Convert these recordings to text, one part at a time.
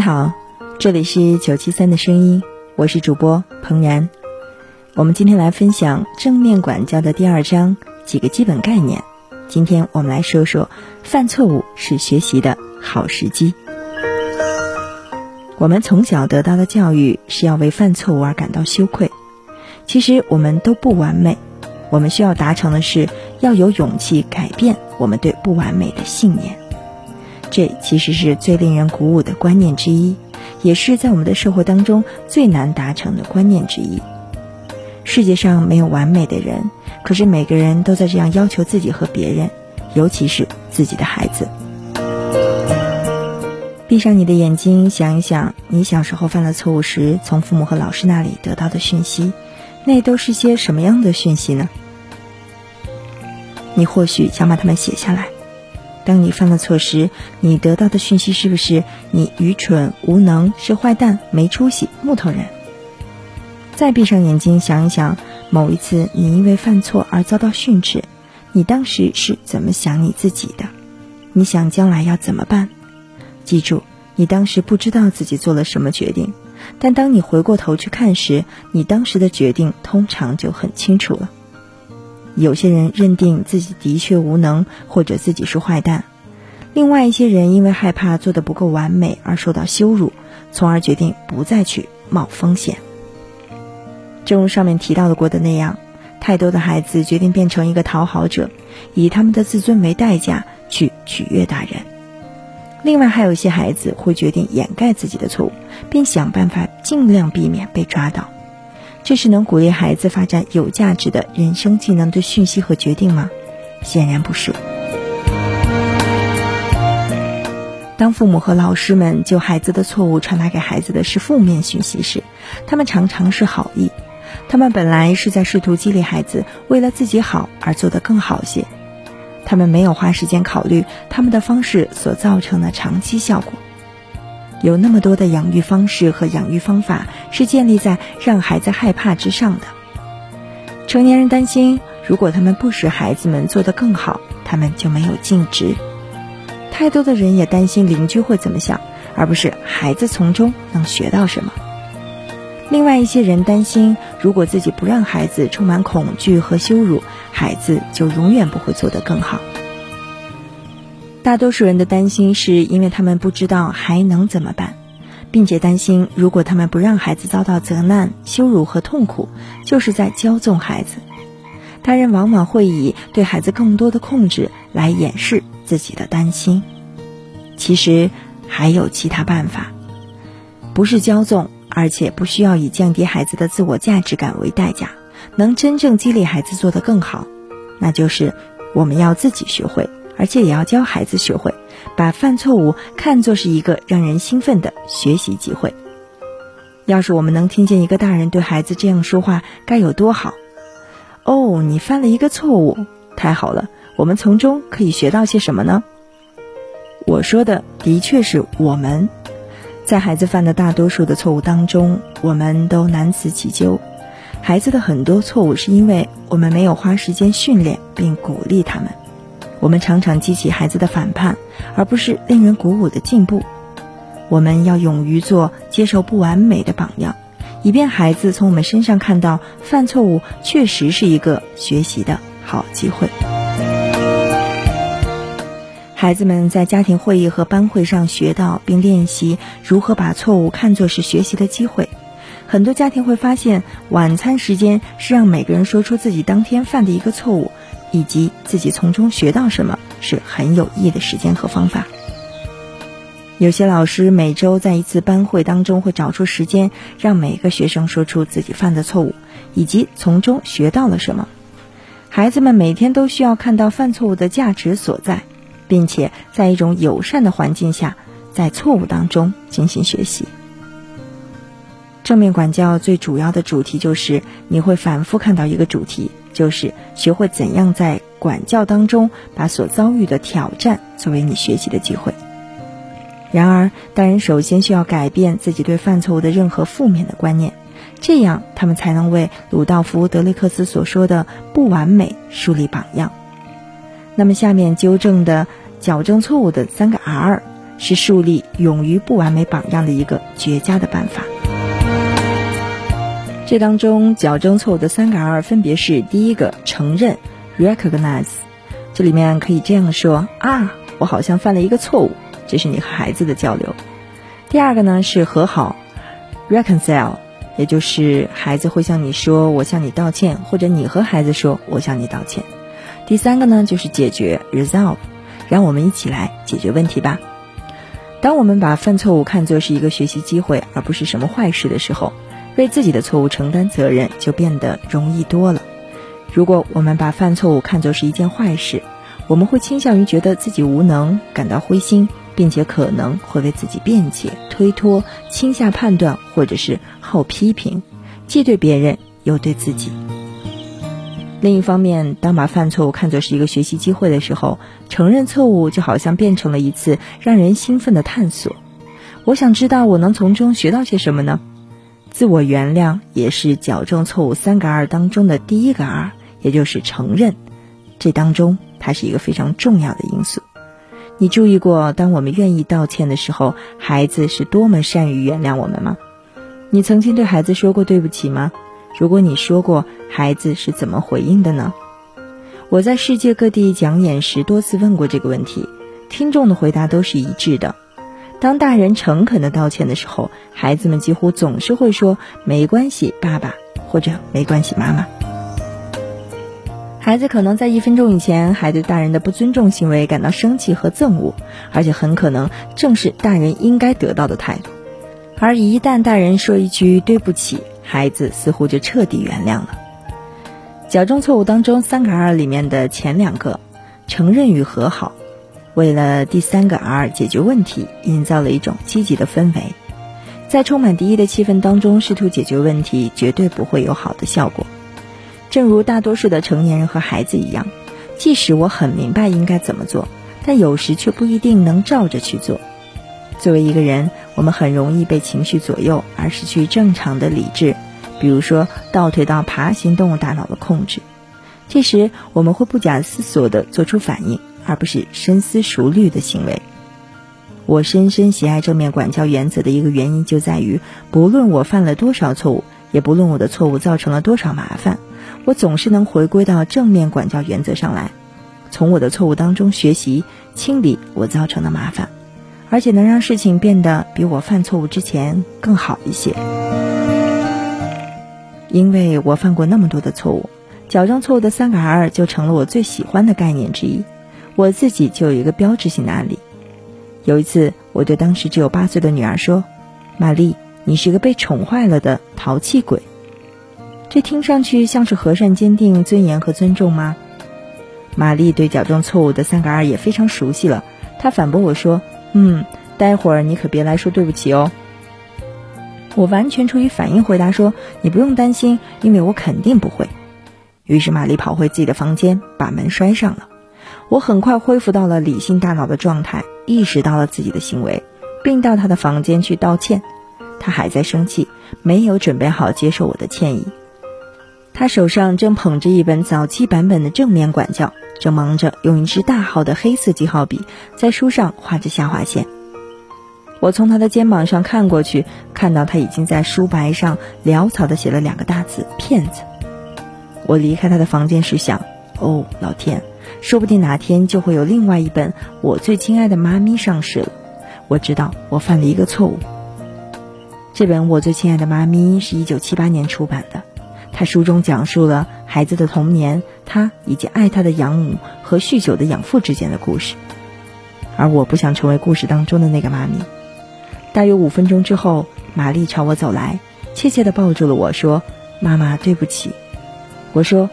你好，这里是九七三的声音，我是主播彭然。我们今天来分享正面管教的第二章几个基本概念。今天我们来说说犯错误是学习的好时机。我们从小得到的教育是要为犯错误而感到羞愧。其实我们都不完美，我们需要达成的是要有勇气改变我们对不完美的信念。这其实是最令人鼓舞的观念之一，也是在我们的生活当中最难达成的观念之一。世界上没有完美的人，可是每个人都在这样要求自己和别人，尤其是自己的孩子。闭上你的眼睛，想一想，你小时候犯了错误时，从父母和老师那里得到的讯息，那都是些什么样的讯息呢？你或许想把它们写下来。当你犯了错时，你得到的讯息是不是你愚蠢无能，是坏蛋，没出息，木头人？再闭上眼睛想一想，某一次你因为犯错而遭到训斥，你当时是怎么想你自己的？你想将来要怎么办？记住，你当时不知道自己做了什么决定，但当你回过头去看时，你当时的决定通常就很清楚了。有些人认定自己的确无能，或者自己是坏蛋；另外一些人因为害怕做的不够完美而受到羞辱，从而决定不再去冒风险。正如上面提到的过的那样，太多的孩子决定变成一个讨好者，以他们的自尊为代价去取悦大人；另外还有一些孩子会决定掩盖自己的错误，并想办法尽量避免被抓到。这是能鼓励孩子发展有价值的人生技能的讯息和决定吗？显然不是。当父母和老师们就孩子的错误传达给孩子的是负面讯息时，他们常常是好意，他们本来是在试图激励孩子为了自己好而做得更好些，他们没有花时间考虑他们的方式所造成的长期效果。有那么多的养育方式和养育方法是建立在让孩子害怕之上的。成年人担心，如果他们不使孩子们做得更好，他们就没有尽职。太多的人也担心邻居会怎么想，而不是孩子从中能学到什么。另外一些人担心，如果自己不让孩子充满恐惧和羞辱，孩子就永远不会做得更好。大多数人的担心是因为他们不知道还能怎么办，并且担心如果他们不让孩子遭到责难、羞辱和痛苦，就是在骄纵孩子。大人往往会以对孩子更多的控制来掩饰自己的担心。其实还有其他办法，不是骄纵，而且不需要以降低孩子的自我价值感为代价，能真正激励孩子做得更好，那就是我们要自己学会。而且也要教孩子学会，把犯错误看作是一个让人兴奋的学习机会。要是我们能听见一个大人对孩子这样说话，该有多好！哦，你犯了一个错误，太好了，我们从中可以学到些什么呢？我说的的确是我们，在孩子犯的大多数的错误当中，我们都难辞其咎。孩子的很多错误是因为我们没有花时间训练并鼓励他们。我们常常激起孩子的反叛，而不是令人鼓舞的进步。我们要勇于做接受不完美的榜样，以便孩子从我们身上看到犯错误确实是一个学习的好机会。孩子们在家庭会议和班会上学到并练习如何把错误看作是学习的机会。很多家庭会发现，晚餐时间是让每个人说出自己当天犯的一个错误。以及自己从中学到什么是很有益的时间和方法。有些老师每周在一次班会当中会找出时间，让每个学生说出自己犯的错误，以及从中学到了什么。孩子们每天都需要看到犯错误的价值所在，并且在一种友善的环境下，在错误当中进行学习。正面管教最主要的主题就是你会反复看到一个主题，就是学会怎样在管教当中把所遭遇的挑战作为你学习的机会。然而，大人首先需要改变自己对犯错误的任何负面的观念，这样他们才能为鲁道夫·德雷克斯所说的“不完美”树立榜样。那么，下面纠正的矫正错误的三个 R，是树立勇于不完美榜样的一个绝佳的办法。这当中矫正错误的三个 R 分别是：第一个，承认 （recognize），这里面可以这样说：啊，我好像犯了一个错误。这是你和孩子的交流。第二个呢是和好，reconcile，也就是孩子会向你说“我向你道歉”，或者你和孩子说“我向你道歉”。第三个呢就是解决，resolve，让我们一起来解决问题吧。当我们把犯错误看作是一个学习机会，而不是什么坏事的时候，为自己的错误承担责任就变得容易多了。如果我们把犯错误看作是一件坏事，我们会倾向于觉得自己无能，感到灰心。并且可能会为自己辩解、推脱、轻下判断，或者是好批评，既对别人又对自己。另一方面，当把犯错误看作是一个学习机会的时候，承认错误就好像变成了一次让人兴奋的探索。我想知道我能从中学到些什么呢？自我原谅也是矫正错误三个 R 当中的第一个 R，也就是承认。这当中它是一个非常重要的因素。你注意过，当我们愿意道歉的时候，孩子是多么善于原谅我们吗？你曾经对孩子说过对不起吗？如果你说过，孩子是怎么回应的呢？我在世界各地讲演时多次问过这个问题，听众的回答都是一致的。当大人诚恳的道歉的时候，孩子们几乎总是会说“没关系，爸爸”或者“没关系，妈妈”。孩子可能在一分钟以前还对大人的不尊重行为感到生气和憎恶，而且很可能正是大人应该得到的态度。而一旦大人说一句对不起，孩子似乎就彻底原谅了。矫正错误当中三个 R 里面的前两个，承认与和好，为了第三个 R 解决问题，营造了一种积极的氛围。在充满敌意的气氛当中试图解决问题，绝对不会有好的效果。正如大多数的成年人和孩子一样，即使我很明白应该怎么做，但有时却不一定能照着去做。作为一个人，我们很容易被情绪左右而失去正常的理智，比如说倒退到爬行动物大脑的控制。这时，我们会不假思索地做出反应，而不是深思熟虑的行为。我深深喜爱正面管教原则的一个原因就在于，不论我犯了多少错误，也不论我的错误造成了多少麻烦。我总是能回归到正面管教原则上来，从我的错误当中学习，清理我造成的麻烦，而且能让事情变得比我犯错误之前更好一些。因为我犯过那么多的错误，矫正错误的三个 R 就成了我最喜欢的概念之一。我自己就有一个标志性的案例。有一次，我对当时只有八岁的女儿说：“玛丽，你是个被宠坏了的淘气鬼。”这听上去像是和善、坚定、尊严和尊重吗？玛丽对矫正错误的三个二也非常熟悉了。她反驳我说：“嗯，待会儿你可别来说对不起哦。”我完全出于反应回答说：“你不用担心，因为我肯定不会。”于是玛丽跑回自己的房间，把门摔上了。我很快恢复到了理性大脑的状态，意识到了自己的行为，并到他的房间去道歉。他还在生气，没有准备好接受我的歉意。他手上正捧着一本早期版本的正面管教，正忙着用一支大号的黑色记号笔在书上画着下划线。我从他的肩膀上看过去，看到他已经在书白上潦草地写了两个大字“骗子”。我离开他的房间时想：哦，老天，说不定哪天就会有另外一本《我最亲爱的妈咪》上市了。我知道我犯了一个错误。这本《我最亲爱的妈咪》是一九七八年出版的。它书中讲述了孩子的童年，他以及爱他的养母和酗酒的养父之间的故事。而我不想成为故事当中的那个妈咪。大约五分钟之后，玛丽朝我走来，怯怯地抱住了我说：“妈妈，对不起。”我说：“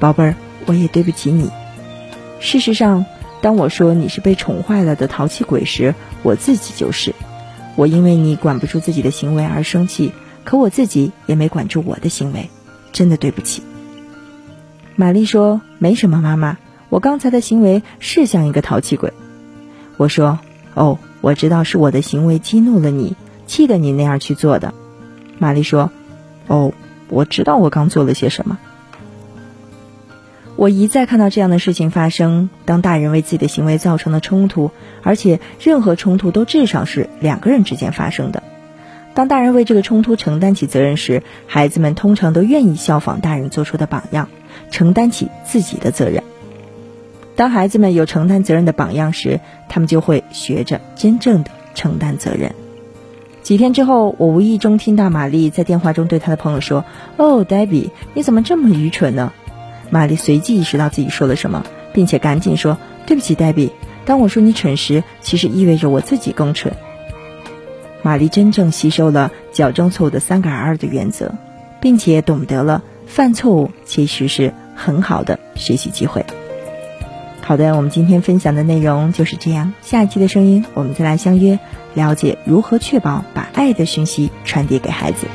宝贝儿，我也对不起你。事实上，当我说你是被宠坏了的淘气鬼时，我自己就是。我因为你管不住自己的行为而生气，可我自己也没管住我的行为，真的对不起。玛丽说：“没什么，妈妈，我刚才的行为是像一个淘气鬼。”我说：“哦，我知道是我的行为激怒了你，气得你那样去做的。”玛丽说：“哦，我知道我刚做了些什么。”我一再看到这样的事情发生：当大人为自己的行为造成了冲突，而且任何冲突都至少是两个人之间发生的。当大人为这个冲突承担起责任时，孩子们通常都愿意效仿大人做出的榜样，承担起自己的责任。当孩子们有承担责任的榜样时，他们就会学着真正的承担责任。几天之后，我无意中听到玛丽在电话中对她的朋友说：“哦，黛比，你怎么这么愚蠢呢？”玛丽随即意识到自己说了什么，并且赶紧说：“对不起，黛比。当我说你蠢时，其实意味着我自己更蠢。”玛丽真正吸收了矫正错误的三个 R 的原则，并且懂得了犯错误其实是很好的学习机会。好的，我们今天分享的内容就是这样。下一期的声音，我们再来相约，了解如何确保把爱的讯息传递给孩子。